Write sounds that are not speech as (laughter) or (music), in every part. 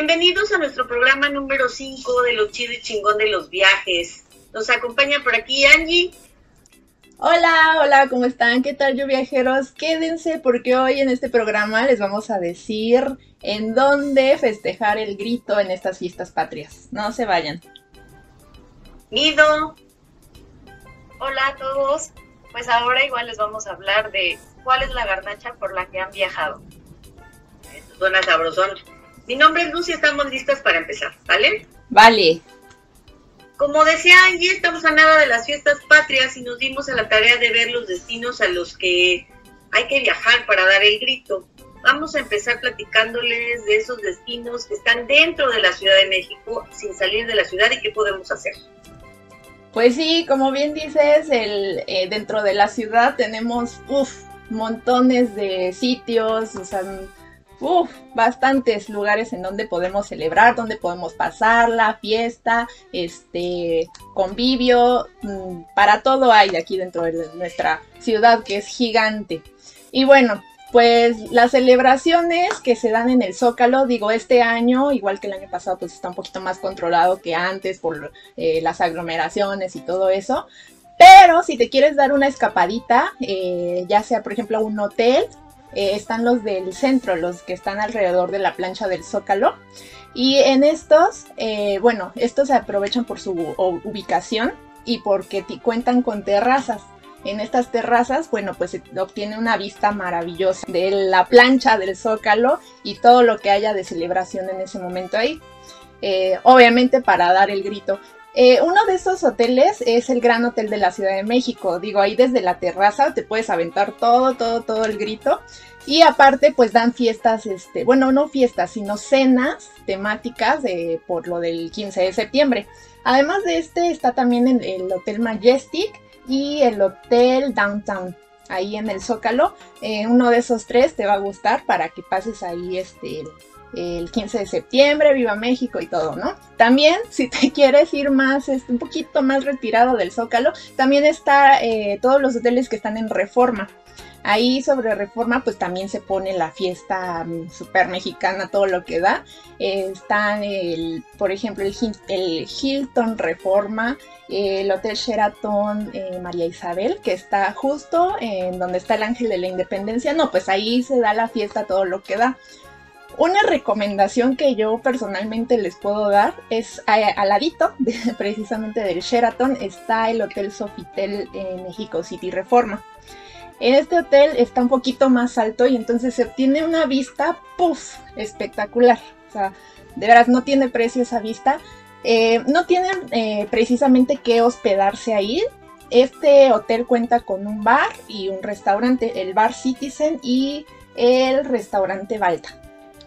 Bienvenidos a nuestro programa número 5 de lo chido y chingón de los viajes. Nos acompaña por aquí Angie. Hola, hola, ¿cómo están? ¿Qué tal, yo viajeros? Quédense porque hoy en este programa les vamos a decir en dónde festejar el grito en estas fiestas patrias. No se vayan. Nido. Hola a todos. Pues ahora igual les vamos a hablar de cuál es la garnacha por la que han viajado. Suena sabrosón. Mi nombre es Lucy, estamos listas para empezar, ¿vale? Vale. Como decía Angie, estamos a nada de las fiestas patrias y nos dimos a la tarea de ver los destinos a los que hay que viajar para dar el grito. Vamos a empezar platicándoles de esos destinos que están dentro de la Ciudad de México, sin salir de la ciudad y qué podemos hacer. Pues sí, como bien dices, el, eh, dentro de la ciudad tenemos uf, montones de sitios, o sea, Uf, bastantes lugares en donde podemos celebrar, donde podemos pasar la fiesta, este, convivio, mm, para todo hay aquí dentro de nuestra ciudad que es gigante. Y bueno, pues las celebraciones que se dan en el Zócalo, digo, este año, igual que el año pasado, pues está un poquito más controlado que antes por eh, las aglomeraciones y todo eso. Pero si te quieres dar una escapadita, eh, ya sea por ejemplo un hotel, eh, están los del centro, los que están alrededor de la plancha del Zócalo. Y en estos, eh, bueno, estos se aprovechan por su ubicación y porque cuentan con terrazas. En estas terrazas, bueno, pues se obtiene una vista maravillosa de la plancha del Zócalo y todo lo que haya de celebración en ese momento ahí. Eh, obviamente para dar el grito. Eh, uno de esos hoteles es el Gran Hotel de la Ciudad de México. Digo, ahí desde la terraza te puedes aventar todo, todo, todo el grito. Y aparte, pues dan fiestas, este, bueno, no fiestas, sino cenas temáticas de, por lo del 15 de septiembre. Además de este, está también el, el Hotel Majestic y el Hotel Downtown, ahí en el Zócalo. Eh, uno de esos tres te va a gustar para que pases ahí este, el 15 de septiembre, Viva México y todo, ¿no? También, si te (laughs) quieres ir más, este, un poquito más retirado del Zócalo, también está eh, todos los hoteles que están en reforma. Ahí sobre reforma pues también se pone la fiesta mm, super mexicana, todo lo que da. Eh, están, por ejemplo, el, el, Hilton Reforma, el Hotel Sheraton eh, María Isabel, que está justo en donde está el Ángel de la Independencia. No, pues ahí se da la fiesta, todo lo que da. Una recomendación que yo personalmente les puedo dar es al ladito, (laughs) precisamente del Sheraton, está el Hotel Sofitel en México City Reforma. En este hotel está un poquito más alto y entonces se obtiene una vista, puff, espectacular. O sea, de veras no tiene precio esa vista. Eh, no tienen eh, precisamente que hospedarse ahí. Este hotel cuenta con un bar y un restaurante, el bar Citizen y el restaurante Balta.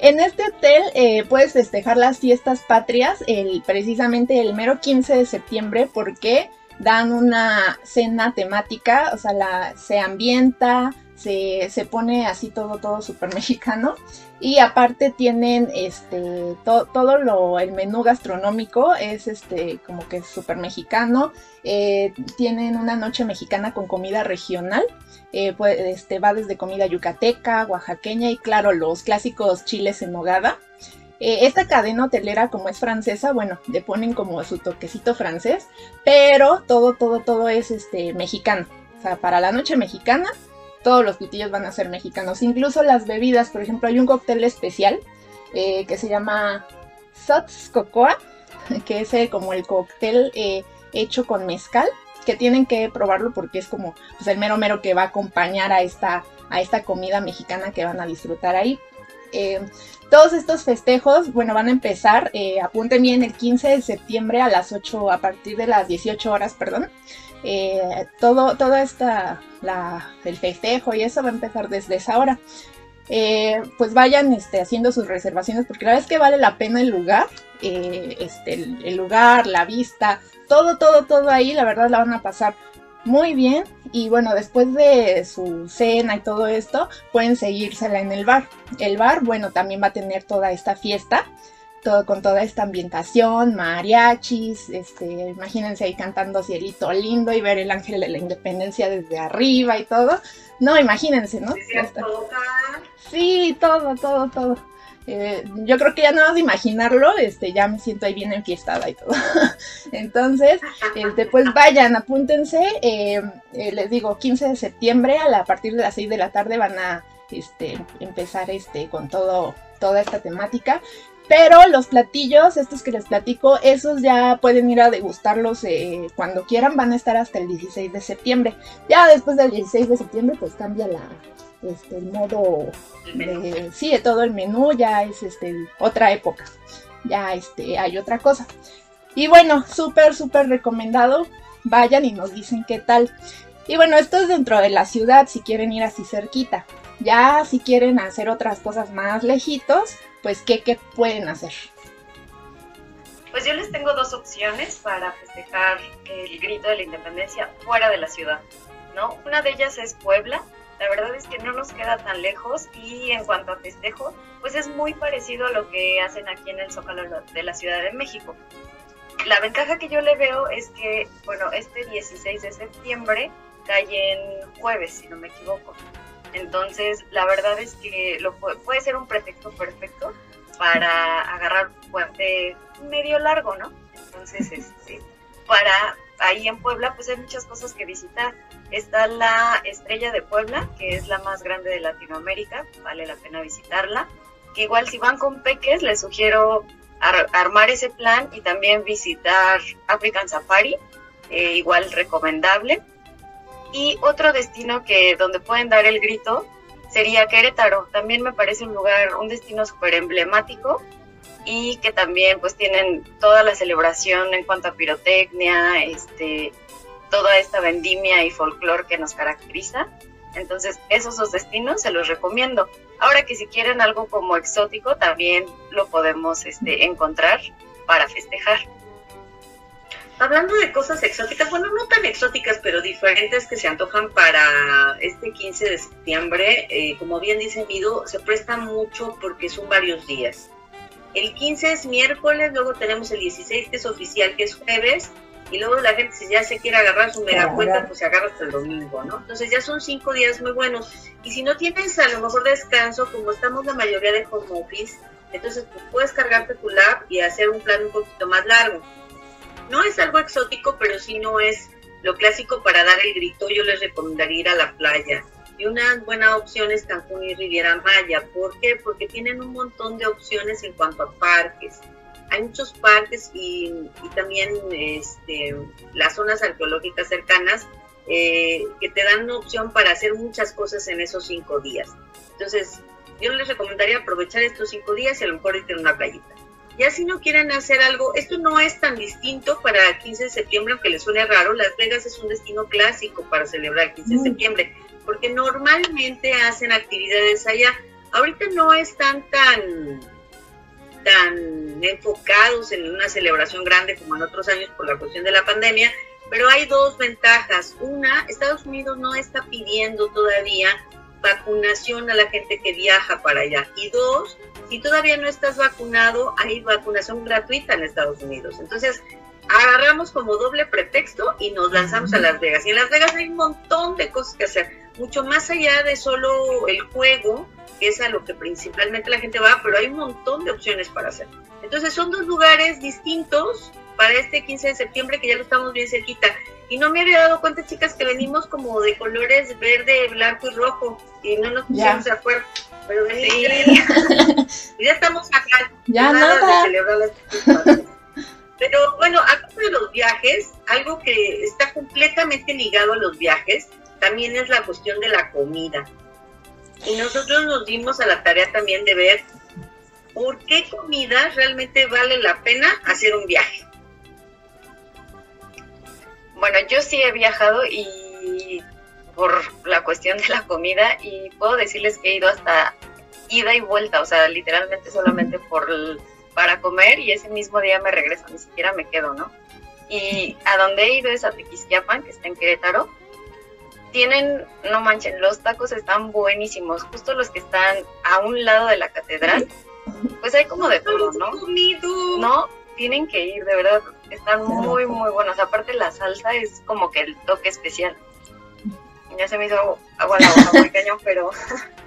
En este hotel eh, puedes festejar las fiestas patrias el, precisamente el mero 15 de septiembre porque dan una cena temática, o sea, la, se ambienta, se, se, pone así todo, todo súper mexicano. Y aparte tienen este todo lo, el menú gastronómico es este como que súper mexicano. Eh, tienen una noche mexicana con comida regional. Eh, pues, este, va desde comida yucateca, oaxaqueña y claro, los clásicos chiles en nogada. Eh, esta cadena hotelera, como es francesa, bueno, le ponen como su toquecito francés, pero todo, todo, todo es este, mexicano. O sea, para la noche mexicana, todos los pitillos van a ser mexicanos. Incluso las bebidas, por ejemplo, hay un cóctel especial eh, que se llama Sots Cocoa, (laughs) que es eh, como el cóctel hecho con mezcal, que tienen que probarlo porque es como pues, el mero mero que va a acompañar a esta, a esta comida mexicana que van a disfrutar ahí. Eh, todos estos festejos, bueno, van a empezar, eh, apunten bien, el 15 de septiembre a las 8, a partir de las 18 horas, perdón. Eh, todo, todo esta, el festejo y eso va a empezar desde esa hora. Eh, pues vayan este, haciendo sus reservaciones porque la verdad es que vale la pena el lugar, este, el, lugar, la vista, todo, todo, todo ahí, la verdad la van a pasar muy bien. Y bueno, después de su cena y todo esto, pueden seguírsela en el bar. El bar, bueno, también va a tener toda esta fiesta. Todo, con toda esta ambientación, mariachis, este, imagínense ahí cantando Cielito Lindo y ver el ángel de la independencia desde arriba y todo. No, imagínense, ¿no? Sí, todo, todo, todo. Eh, yo creo que ya nada más de imaginarlo, este, ya me siento ahí bien enfiestada y todo. (laughs) Entonces, este, pues vayan, apúntense. Eh, eh, les digo, 15 de septiembre a, partir de las 6 de la tarde van a este, empezar este, con todo, toda esta temática. Pero los platillos, estos que les platico, esos ya pueden ir a degustarlos cuando quieran, van a estar hasta el 16 de septiembre. Ya después del 16 de septiembre, pues cambia la, este, modo de, sí, de todo el menú, ya es este, otra época, ya este, hay otra cosa. Y bueno, súper, súper recomendado, vayan y nos dicen qué tal. Y bueno, esto es dentro de la ciudad, si quieren ir así cerquita. Ya si quieren hacer otras cosas más lejitos, pues ¿qué, qué pueden hacer? Pues yo les tengo dos opciones para festejar el grito de la independencia fuera de la ciudad, ¿no? Una de ellas es Puebla. La verdad es que no nos queda tan lejos y en cuanto a festejo, pues es muy parecido a lo que hacen aquí en el Zócalo de la Ciudad de México. La ventaja que yo le veo es que, bueno, este 16 de septiembre cae en jueves, si no me equivoco. Entonces, la verdad es que lo puede, ser un pretexto perfecto para agarrar puente medio largo, ¿no? Entonces, este, para ahí en Puebla, pues hay muchas cosas que visitar. Está la Estrella de Puebla, que es la más grande de Latinoamérica, vale la pena visitarla. Igual si van con peques, les sugiero armar ese plan y también visitar African Safari, eh, igual recomendable. Y otro destino que donde pueden dar el grito sería Querétaro. También me parece un lugar, un destino súper emblemático y que también pues tienen toda la celebración en cuanto a pirotecnia, este, toda esta vendimia y folclore que nos caracteriza. Entonces, esos dos destinos se los recomiendo. Ahora que si quieren algo como exótico, también lo podemos este, encontrar para festejar. Hablando de cosas exóticas, bueno, no tan exóticas, pero diferentes que se antojan para este 15 de septiembre, eh, como bien dice Mido, se presta mucho porque son varios días. El 15 es miércoles, luego tenemos el 16 que es oficial, que es jueves, y luego la gente si ya se quiere agarrar su mega cuenta, pues se agarra hasta el domingo, ¿no? Entonces ya son cinco días muy buenos. Y si no tienes a lo mejor descanso, como estamos la mayoría de home office, entonces pues, puedes cargarte tu lab y hacer un plan un poquito más largo no es algo exótico, pero sí no es lo clásico para dar el grito. Yo les recomendaría ir a la playa. Y una buena opción es Cancún y Riviera Maya. ¿Por qué? Porque tienen un montón de opciones en cuanto a parques. Hay muchos parques y, también este, las zonas arqueológicas cercanas eh, que te dan una opción para hacer muchas cosas en esos cinco días. Entonces, yo les recomendaría aprovechar estos cinco días y a lo mejor ir a una playita. Ya si no quieren hacer algo, esto no es tan distinto para el 15 de septiembre, aunque les suene raro, Las Vegas es un destino clásico para celebrar el 15 de mm. septiembre, porque normalmente hacen actividades allá. Ahorita no están tan, tan enfocados en una celebración grande como en otros años por la cuestión de la pandemia, pero hay dos ventajas. Una, Estados Unidos no está pidiendo todavía vacunación a la gente que viaja para allá. Y dos, si todavía no estás vacunado, hay vacunación gratuita en Estados Unidos. Entonces, agarramos como doble pretexto y nos lanzamos a Las Vegas. Y en Las Vegas hay un montón de cosas que hacer, mucho más allá de solo el juego, que es a lo que principalmente la gente va, pero hay un montón de opciones para hacer. Entonces, son dos lugares distintos para este 15 de septiembre que ya lo estamos bien cerquita. Y no me había dado cuenta, chicas, que venimos como de colores verde, blanco y rojo. Y no nos pusimos de acuerdo. Pero sí. (laughs) ya estamos acá. Ya nada. Pero bueno, aparte de los viajes, algo que está completamente ligado a los viajes, también es la cuestión de la comida. Y nosotros nos dimos a la tarea también de ver por qué comida realmente vale la pena hacer un viaje. Bueno, yo sí he viajado y por la cuestión de la comida y puedo decirles que he ido hasta ida y vuelta, o sea, literalmente solamente por para comer y ese mismo día me regreso, ni siquiera me quedo, ¿no? Y a donde he ido es a Tequisquiapan, que está en Querétaro. Tienen, no manchen, los tacos están buenísimos, justo los que están a un lado de la catedral. Pues hay como de todo, ¿no? No, tienen que ir, de verdad, están muy, muy buenos. Aparte la salsa es como que el toque especial. Ya se me hizo agua la boca muy cañón, pero, (laughs)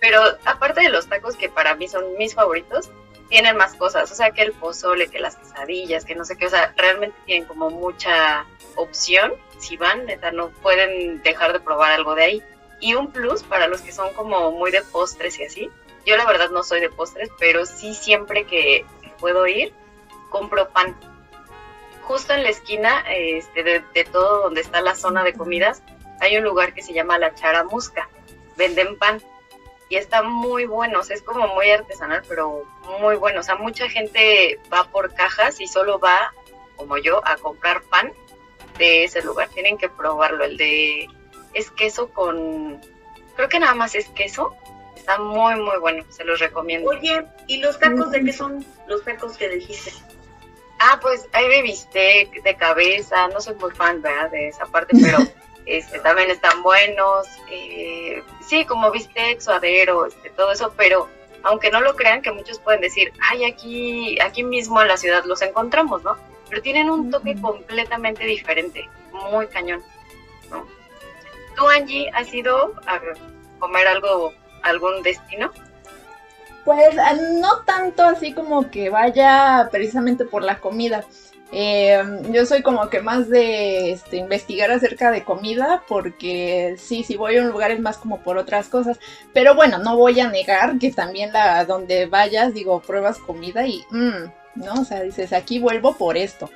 Pero aparte de los tacos que para mí son mis favoritos, tienen más cosas, o sea, que el pozole, que las quesadillas, que no sé qué, o sea, realmente tienen como mucha opción. Si van, neta, no pueden dejar de probar algo de ahí. Y un plus para los que son como muy de postres y así. Yo la verdad no soy de postres, pero sí siempre que puedo ir, compro pan. Justo en la esquina este, de, de todo donde está la zona de comidas, hay un lugar que se llama La Charamusca. Venden pan y está muy bueno, o sea, es como muy artesanal, pero muy bueno. O sea, mucha gente va por cajas y solo va, como yo, a comprar pan de ese lugar. Tienen que probarlo. El de es queso con, creo que nada más es queso. Está muy, muy bueno. Se los recomiendo. Oye, ¿y los tacos de qué son los tacos que dijiste? Ah, pues hay de bistec, de cabeza. No soy muy fan, ¿verdad? De esa parte, pero (laughs) este, también están buenos. Eh, sí, como bistec, suadero, este, todo eso, pero aunque no lo crean, que muchos pueden decir, ay, aquí, aquí mismo en la ciudad los encontramos, ¿no? Pero tienen un toque completamente diferente, muy cañón, ¿no? ¿Tú, Angie, has ido a comer algo, algún destino? Pues ah, no tanto así como que vaya precisamente por la comida. Eh, yo soy como que más de este, investigar acerca de comida porque sí, si voy a un lugar es más como por otras cosas. Pero bueno, no voy a negar que también la donde vayas, digo, pruebas comida y, mmm, ¿no? O sea, dices, aquí vuelvo por esto.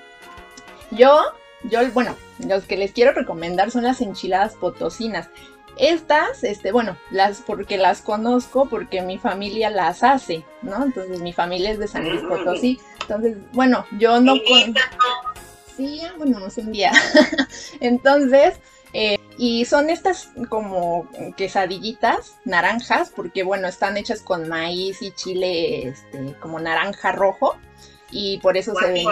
Yo, yo, bueno, los que les quiero recomendar son las enchiladas potosinas. Estas, este, bueno, las porque las conozco porque mi familia las hace, ¿no? Entonces mi familia es de San Luis Potosí. Entonces, bueno, yo no Sí, bueno, no sé un día. (laughs) Entonces, eh, y son estas como quesadillitas naranjas, porque bueno, están hechas con maíz y chile este, como naranja rojo. Y por eso se ve.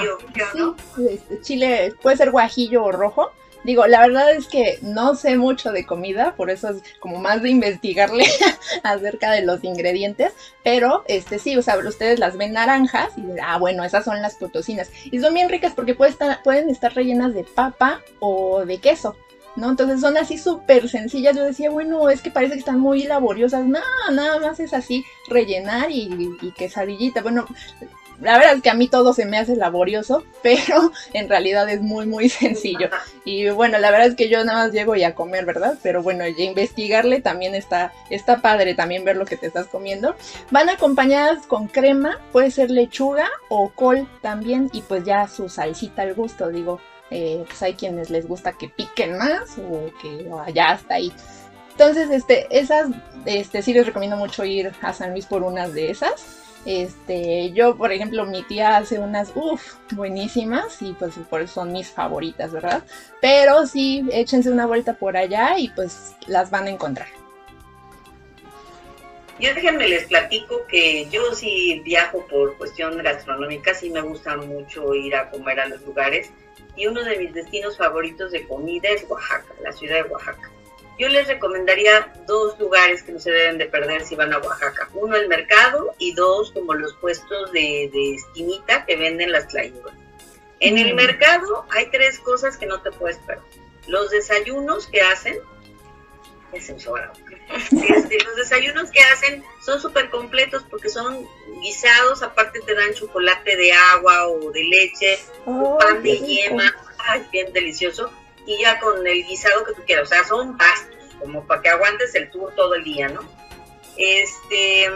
Sí, chile, puede ser guajillo o rojo. Digo, la verdad es que no sé mucho de comida, por eso es como más de investigarle (laughs) acerca de los ingredientes, pero este sí, o sea, ustedes las ven naranjas y ah, bueno, esas son las potosinas. Y son bien ricas porque pueden estar, pueden estar rellenas de papa o de queso. ¿no? Entonces son así súper sencillas. Yo decía, bueno, es que parece que están muy laboriosas. No, nada más es así, rellenar y, y quesadillita. Bueno, la verdad es que a mí todo se me hace laborioso, (laughs) pero en realidad es muy, muy sencillo. Y bueno, la verdad es que yo nada más llego y a comer, ¿verdad? Pero bueno, ya investigarle también está, está padre también ver lo que te estás comiendo. Van acompañadas con crema, puede ser lechuga o col también, y pues ya su salsita al gusto, digo. Eh, pues hay quienes les gusta que piquen más o que ya hasta ahí. Entonces, este, esas, este, sí les recomiendo mucho ir a San Luis por unas de esas. Este, yo, por ejemplo, mi tía hace unas, uff, buenísimas y pues por eso son mis favoritas, ¿verdad? Pero sí, échense una vuelta por allá y pues las van a encontrar. Yo déjenme les platico que yo sí viajo por cuestión gastronómica, sí me gusta mucho ir a comer a los lugares y uno de mis destinos favoritos de comida es Oaxaca, la ciudad de Oaxaca. Yo les recomendaría dos lugares que no se deben de perder si van a Oaxaca. Uno, el mercado y dos, como los puestos de, esquinita que venden las tlayudas. En el mm. mercado hay tres cosas que no te puedes perder. Los desayunos que hacen, este, los desayunos que hacen son súper completos porque son guisados, aparte te dan chocolate de agua o de leche, pan de yema, es bien delicioso y ya con el guisado que tú quieras. O sea, son pastos, como para que aguantes el tour todo el día, ¿no? Este,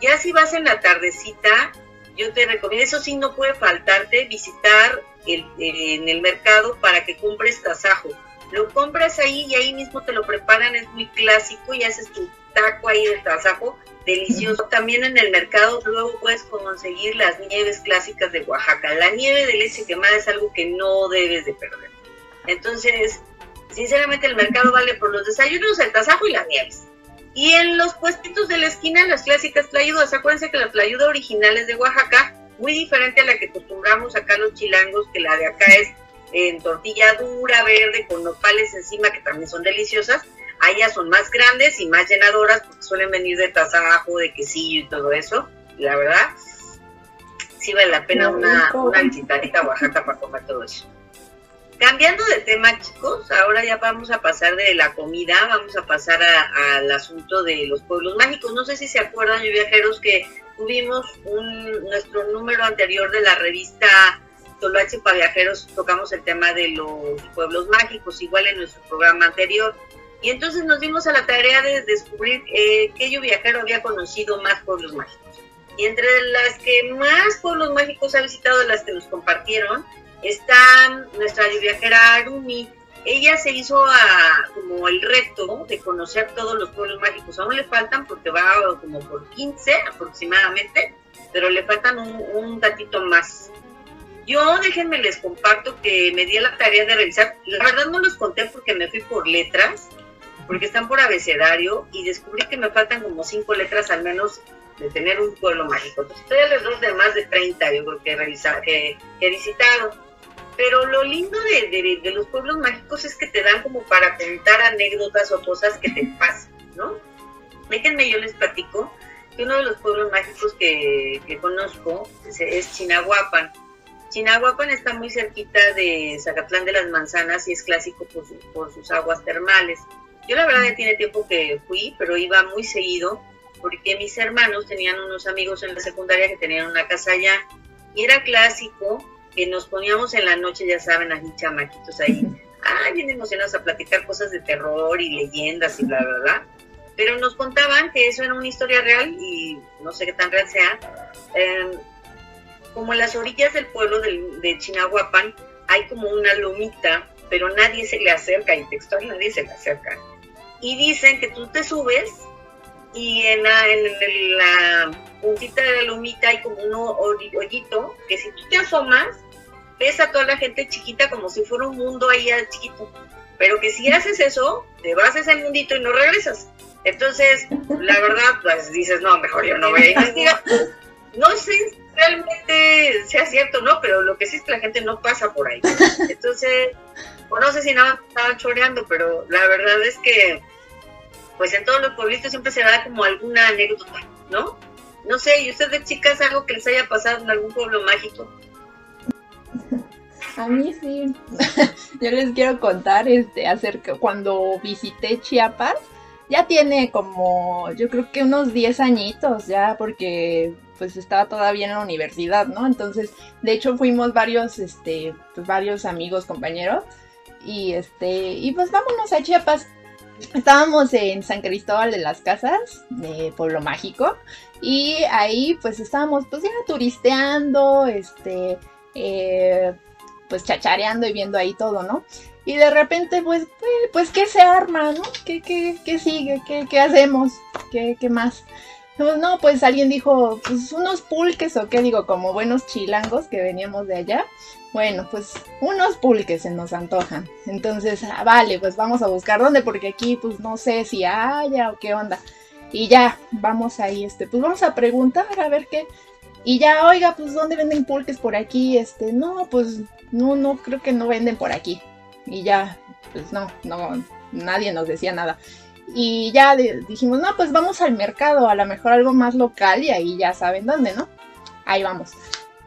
ya si vas en la tardecita, yo te recomiendo, eso sí no puede faltarte, visitar el, en el mercado para que compres tasajo. Lo compras ahí y ahí mismo te lo preparan, es muy clásico y haces tu taco ahí de tasajo, delicioso. También en el mercado luego puedes conseguir las nieves clásicas de Oaxaca. La nieve de leche quemada es algo que no debes de perder. Entonces, sinceramente el mercado vale por los desayunos, el tasajo y las nieves. Y en los puestitos de la esquina, las clásicas tlayudas, acuérdense que la tlayuda original es de Oaxaca, muy diferente a la que acostumbramos acá los chilangos, que la de acá es en tortilla dura, verde, con nopales encima, que también son deliciosas. Allá son más grandes y más llenadoras, porque suelen venir de tasajo, de quesillo y todo eso. la verdad, sí vale la pena una, una visitadita a Oaxaca para comer todo eso. Cambiando de tema, chicos, ahora ya vamos a pasar de la comida, vamos a pasar al asunto de los pueblos mágicos. No sé si se acuerdan, viajeros, que tuvimos un, nuestro número anterior de la revista Toloache para Viajeros, tocamos el tema de los pueblos mágicos, igual en nuestro programa anterior. Y entonces nos dimos a la tarea de descubrir eh, qué yo viajero había conocido más pueblos mágicos. Y entre las que más pueblos mágicos ha visitado, las que nos compartieron, está nuestra viajera Arumi. Ella se hizo a, como el reto de conocer todos los pueblos mágicos. Aún le faltan porque va como por 15 aproximadamente, pero le faltan un, un datito más. Yo déjenme les comparto que me di la tarea de revisar. La verdad no los conté porque me fui por letras, porque están por abecedario y descubrí que me faltan como cinco letras al menos de tener un pueblo mágico. Entonces, estoy alrededor de más de 30, yo creo que he, que he visitado. Pero lo lindo de, los pueblos mágicos es que te dan como para contar anécdotas o cosas que te pasan, ¿no? Déjenme, yo les platico que uno de los pueblos mágicos que, conozco es, Chinahuapan. Chinahuapan está muy cerquita de Zacatlán de las Manzanas y es clásico por, sus aguas termales. Yo la verdad tiene tiempo que fui, pero iba muy seguido porque mis hermanos tenían unos amigos en la secundaria que tenían una casa allá y era clásico que nos poníamos en la noche, ya saben, así chamaquitos ahí, ah, bien emocionados a platicar cosas de terror y leyendas y bla, bla, bla. Pero nos contaban que eso era una historia real y no sé qué tan real sea. Em, como en las orillas del pueblo de, Chinahuapan hay como una lomita, pero nadie se le acerca, y textual nadie se le acerca. Y dicen que tú te subes y en la, en la puntita de la lomita hay como un hoyito que si tú te asomas, ves a toda la gente chiquita como si fuera un mundo ahí chiquito. Pero que si haces eso, te vas a ese mundito y no regresas. Entonces, la verdad, pues dices, no, mejor yo no voy a investigar. No sé si realmente sea cierto no, pero lo que sí es que la gente no pasa por ahí. (laughs) Entonces, o no sé si nada estaba choreando, pero la verdad es que, pues en todos los pueblitos siempre se da como alguna anécdota, ¿no? No sé, ¿y ustedes chicas algo que les haya pasado en algún pueblo mágico? A mí sí. (laughs) Yo les quiero contar este acerca cuando visité Chiapas. Ya tiene como, yo creo que unos 10 añitos ya, porque pues estaba todavía en la universidad, ¿no? Entonces, de hecho fuimos varios, este, pues varios amigos, compañeros, y este, y pues vámonos a Chiapas. Estábamos en San Cristóbal de las Casas, de Pueblo Mágico, y ahí pues estábamos pues ya turisteando, este, eh, pues chachareando y viendo ahí todo, ¿no? Y de repente pues, pues, pues ¿qué se arma, no? ¿Qué, qué, qué sigue? ¿Qué, qué hacemos? ¿Qué, ¿Qué más? No, pues alguien dijo, pues unos pulques o qué digo, como buenos chilangos que veníamos de allá. Bueno, pues unos pulques se nos antojan. Entonces, ah, vale, pues vamos a buscar dónde, porque aquí pues no sé si haya o qué onda. Y ya, vamos ahí, este, pues vamos a preguntar a ver qué. Y ya, oiga, pues ¿dónde venden pulques por aquí? Este, no, pues no, no, creo que no venden por aquí. Y ya, pues no, no, nadie nos decía nada. Y ya dijimos, no, pues vamos al mercado, a lo mejor algo más local y ahí ya saben dónde, ¿no? Ahí vamos.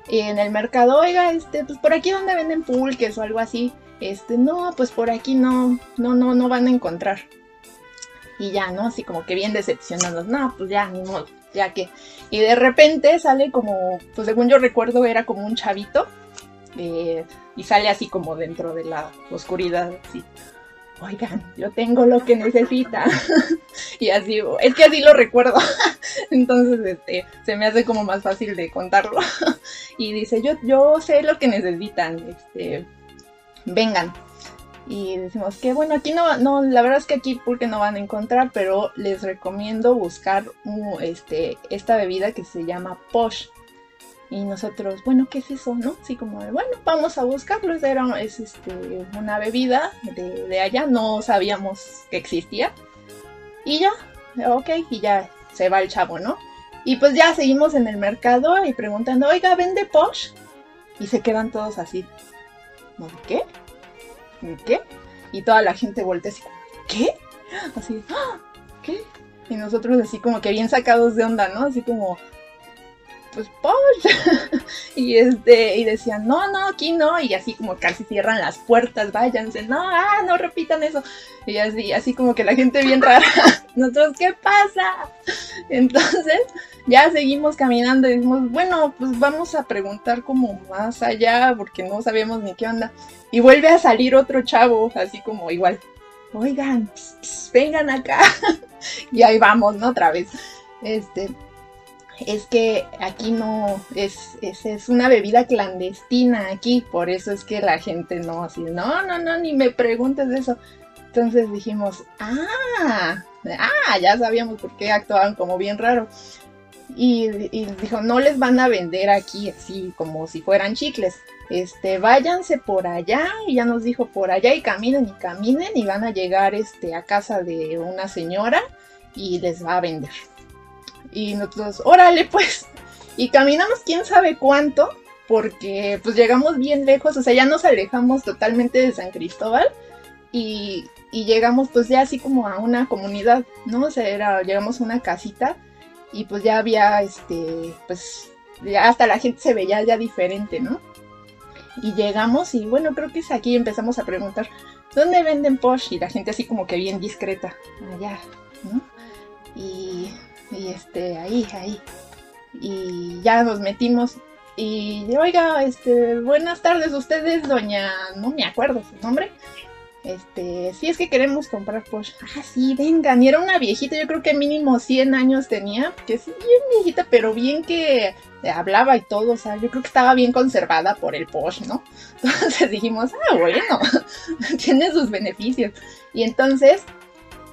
En el mercado, oiga, este, pues por aquí donde venden pulques o algo así. Este, no, pues por aquí no, no, no, no van a encontrar y ya, ¿no? Así como que bien decepcionados, no, pues ya, ni modo, ya que. Y de repente sale como, pues según yo recuerdo, era como un chavito, eh, y sale así como dentro de la oscuridad, así. Oigan, yo tengo lo que necesita. (laughs) y así, es que así lo recuerdo. (laughs) Entonces, este, se me hace como más fácil de contarlo. (laughs) y dice, yo, yo sé lo que necesitan, este, vengan y decimos que bueno, aquí no, no, la verdad es que aquí porque no van a encontrar, pero les recomiendo buscar este, esta bebida que se llama Posh. Y nosotros, bueno, ¿qué es eso? ¿No? Así como, bueno, vamos a buscarlo. Era, es este, una bebida de, de allá, no sabíamos que existía. Y ya, ok, y ya se va el chavo, ¿no? Y pues ya seguimos en el mercado y preguntando, oiga, ¿vende Posh? Y se quedan todos así. ¿Qué? ¿qué? Y toda la gente voltea así, ¿qué? Así, ¡Ah! ¿qué? Y nosotros así como que bien sacados de onda, ¿no? Así como, pues Posh. (laughs) y este, y decían, no, no, aquí no, y así como casi cierran las puertas, váyanse, no, ah, no repitan eso. Y así, así como que la gente bien rara, (laughs) nosotros, ¿qué pasa? (laughs) Entonces, ya seguimos caminando y dijimos, bueno, pues vamos a preguntar como más allá, porque no sabíamos ni qué onda. Y vuelve a salir otro chavo, así como igual, oigan, vengan acá. y ahí vamos, ¿no? Otra vez. Este, es que aquí no, es, es, es, una bebida clandestina aquí, por eso es que la gente no, así, no, no, no, ni me preguntes de eso. Entonces dijimos, ah, ah, ya sabíamos por qué actuaban como bien raro. Y, y, dijo, no les van a vender aquí así como si fueran chicles. Este, váyanse por allá, y ya nos dijo por allá, y caminen y caminen, y van a llegar este, a casa de una señora y les va a vender. Y nosotros, órale pues. Y caminamos quién sabe cuánto, porque pues llegamos bien lejos, o sea, ya nos alejamos totalmente de San Cristóbal y, y llegamos pues ya así como a una comunidad, ¿no? O sea, era, llegamos a una casita y pues ya había, este, pues ya hasta la gente se veía ya diferente, ¿no? Y llegamos y bueno, creo que es aquí empezamos a preguntar, ¿dónde venden Posh? Y la gente así como que bien discreta, allá, ¿no? Y y este, ahí, ahí. Y ya nos metimos. Y oiga, este, buenas tardes, ustedes, doña, no me acuerdo su nombre. Este, si es que queremos comprar Porsche. Ah, sí, vengan. Y era una viejita, yo creo que mínimo 100 años tenía, que sí, bien viejita, pero bien que hablaba y todo, o sea, yo creo que estaba bien conservada por el Porsche, ¿no? (laughs) Entonces dijimos, ah, bueno, (laughs) tiene sus beneficios. Y entonces,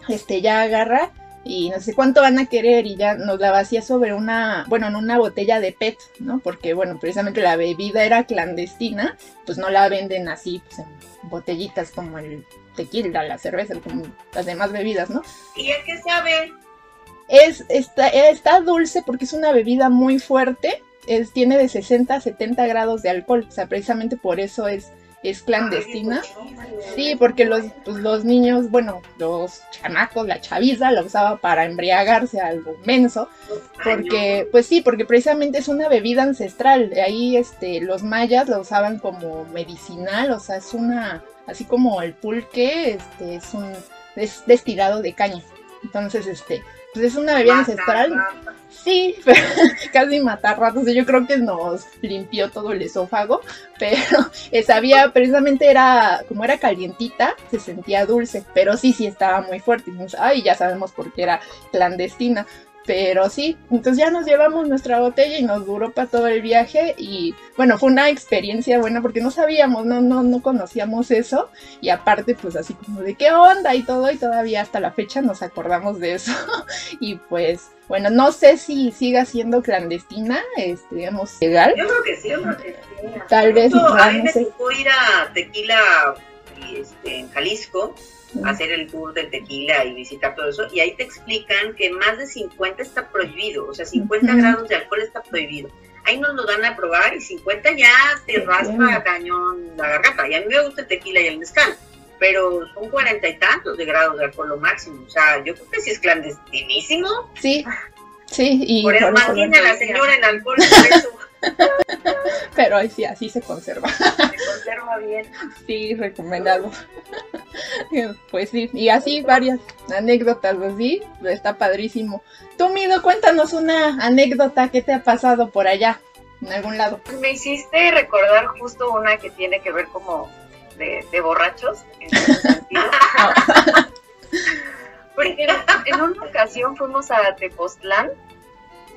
este, ya agarra y no sé cuánto van a querer y ya nos la vacía sobre una, bueno, en una botella de PET, ¿no? Porque, bueno, precisamente la bebida era clandestina, pues no la venden así, pues en botellitas como el tequila, la cerveza, como las demás bebidas, ¿no? ¿Y a qué sabe? Es, está, está dulce porque es una bebida muy fuerte, es, tiene de 60 a 70 grados de alcohol, o sea, precisamente por eso es es clandestina. Sí, porque los, pues, los niños, bueno, los chamacos, la chaviza la usaba para embriagarse algo menso, porque, pues sí, porque precisamente es una bebida ancestral, de ahí este, los mayas la usaban como medicinal, o sea, es una, así como el pulque, este, es un, es destilado de caña. Entonces, este, pues es una bebida ancestral. Sí, (laughs) casi matar ratos. Yo creo que nos limpió todo el esófago, pero (laughs) sabía, precisamente era, como era calientita, se sentía dulce, pero sí, sí estaba muy fuerte. Y ay, ya sabemos por qué era clandestina. Pero sí, entonces ya nos llevamos nuestra botella y nos duró para todo el viaje y bueno, fue una experiencia buena porque no sabíamos, no, no, no conocíamos eso y aparte pues así como de qué onda y todo y todavía hasta la fecha nos acordamos de eso (laughs) y pues bueno, no sé si siga siendo clandestina, este, digamos, legal. Yo creo que sí, yo creo que sí. Tal vez. A mí me tocó ir a Tequila este, en Jalisco hacer el tour del tequila y visitar todo eso, y ahí te explican que más de 50 está prohibido, o sea, 50 grados de alcohol está prohibido. Ahí nos lo dan a probar y 50 ya te raspa cañón la garganta. Y a mí me gusta el tequila y el mezcal, pero son cuarenta y tantos de grados de alcohol lo máximo. O sea, yo creo que sí es clandestinísimo. Sí, sí. Y por eso mantiene a la señora en alcohol, por eso. (laughs) Pero ahí sí, así se conserva. Se conserva bien. Sí, recomendado. (laughs) Pues sí, y así varias anécdotas así, está padrísimo. Tú, Mido, cuéntanos una anécdota que te ha pasado por allá, en algún lado. Me hiciste recordar justo una que tiene que ver como de, borrachos, en ese sentido. (laughs) (laughs) Porque en una ocasión fuimos a Tepoztlán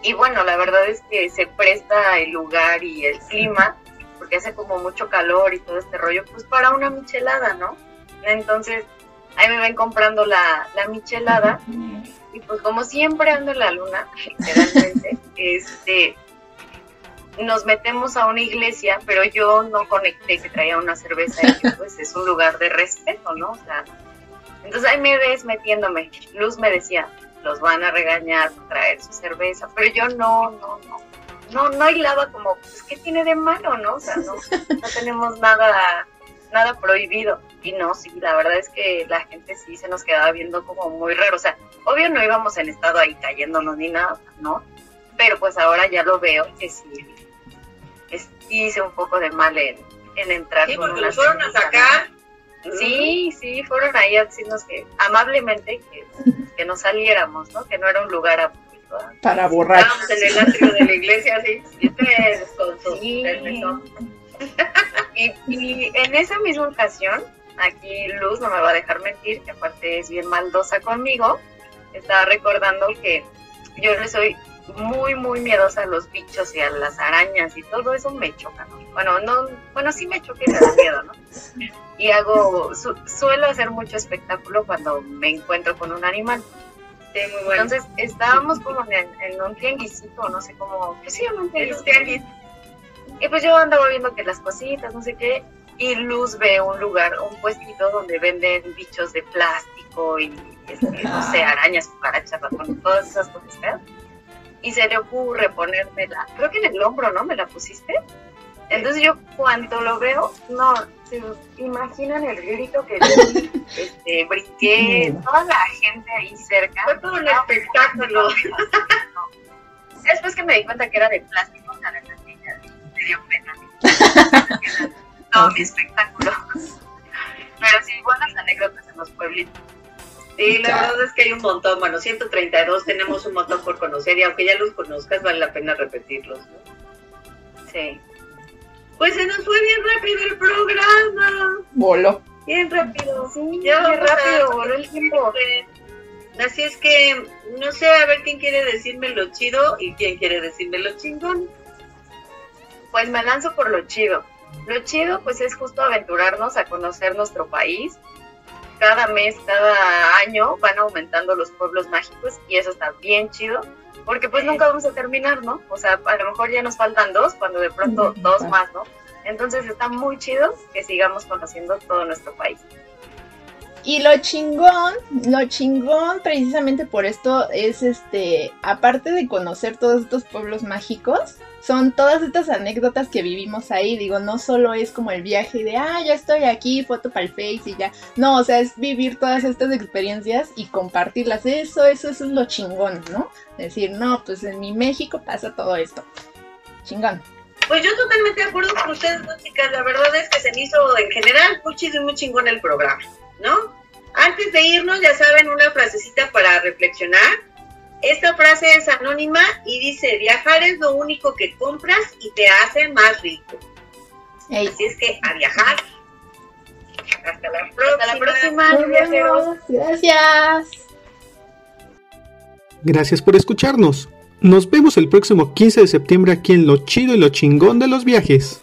y bueno, la verdad es que se presta el lugar y el clima, porque hace como mucho calor y todo este rollo, pues para una michelada, ¿no? Entonces, ahí me ven comprando la, la michelada y pues como siempre ando en la luna, (laughs) literalmente, (laughs) este, nos metemos a una iglesia, pero yo no conecté que traía una cerveza y pues es un lugar de respeto, ¿no? O sea, entonces ahí me ves metiéndome. Luz me decía, los van a regañar por traer su cerveza, pero yo no, no, no, no, no hilaba como, pues, ¿qué tiene de malo, no? O sea, no, no tenemos nada, nada prohibido. Y no, sí, la verdad es que la gente sí se nos quedaba viendo como muy raro. O sea, obvio no íbamos en estado ahí cayéndonos ni nada, ¿no? pero pues ahora ya lo veo que sí, hice un poco de mal en, entrar. Sí, porque los fueron a sacar. Sí, sí, fueron ahí a decirnos que amablemente que, (laughs) que no saliéramos, ¿no? Que no era un lugar a para borrar. Estábamos en el atrio de la iglesia, sí, y ustedes (laughs) con su sí. (laughs) y, y en esa misma ocasión, aquí Luz no me va a dejar mentir, que aparte es bien maldosa conmigo, estaba recordando que yo le soy muy, muy miedosa a los bichos y a las arañas y todo eso me choca, ¿no? Bueno, no, bueno, sí me choca y me da miedo, ¿no? Y hago, suelo hacer mucho espectáculo cuando me encuentro con un animal. Sí, muy bueno. Entonces, estábamos como en, en un tianguisito, no sé cómo, ¿qué se llama un tianguis? Y pues yo andaba viendo que las cositas, no sé qué, y Luz ve un lugar, un puestito donde venden bichos de plástico y, este, no sé, arañas, cucarachas, ratones, todas esas cosas, ¿verdad? y se le ocurre ponérmela, creo que en el hombro, ¿no? ¿Me la pusiste? Entonces yo cuando lo veo, no, se imaginan el grito que di, (laughs) este, brinqué, toda la gente ahí cerca. Fue todo un espectáculo. (laughs) Después que me di cuenta que era de plástico, la verdad me dio pena. (laughs) todo mi espectáculo. Pero sí, buenas anécdotas en los pueblitos. Sí, la verdad es que hay un montón, bueno, 132 tenemos un montón por conocer y aunque ya los conozcas vale la pena repetirlos, ¿no? Sí. Pues se nos fue bien rápido el programa. Voló. Bien rápido. Sí, ya bien rápido, voló el tiempo. Así es que, no sé, a ver quién quiere decirme lo chido y quién quiere decirme lo chingón. Pues me lanzo por lo chido. Lo chido pues es justo aventurarnos a conocer nuestro país, cada mes, cada año van aumentando los pueblos mágicos y eso está bien chido, porque pues nunca vamos a terminar, ¿no? O sea, a lo mejor ya nos faltan dos, cuando de pronto dos más, ¿no? Entonces está muy chido que sigamos conociendo todo nuestro país. Y lo chingón, lo chingón precisamente por esto es este, aparte de conocer todos estos pueblos mágicos, son todas estas anécdotas que vivimos ahí. Digo, no solo es como el viaje de, ah, ya estoy aquí, foto para el Face y ya. No, o sea, es vivir todas estas experiencias y compartirlas. Eso, eso, eso es lo chingón, ¿no? Decir, no, pues en mi México pasa todo esto. Chingón. Pues yo totalmente de acuerdo con ustedes, chicas. La verdad es que se me hizo en general muy chido y muy chingón el programa, ¿no? Antes de irnos, ya saben, una frasecita para reflexionar esta frase es anónima y dice, viajar es lo único que compras y te hace más rico. Así es que a viajar. Hasta la próxima. Hasta la próxima. Gracias. Gracias por escucharnos. Nos vemos el próximo 15 de septiembre aquí en Lo Chido y Lo Chingón de los Viajes.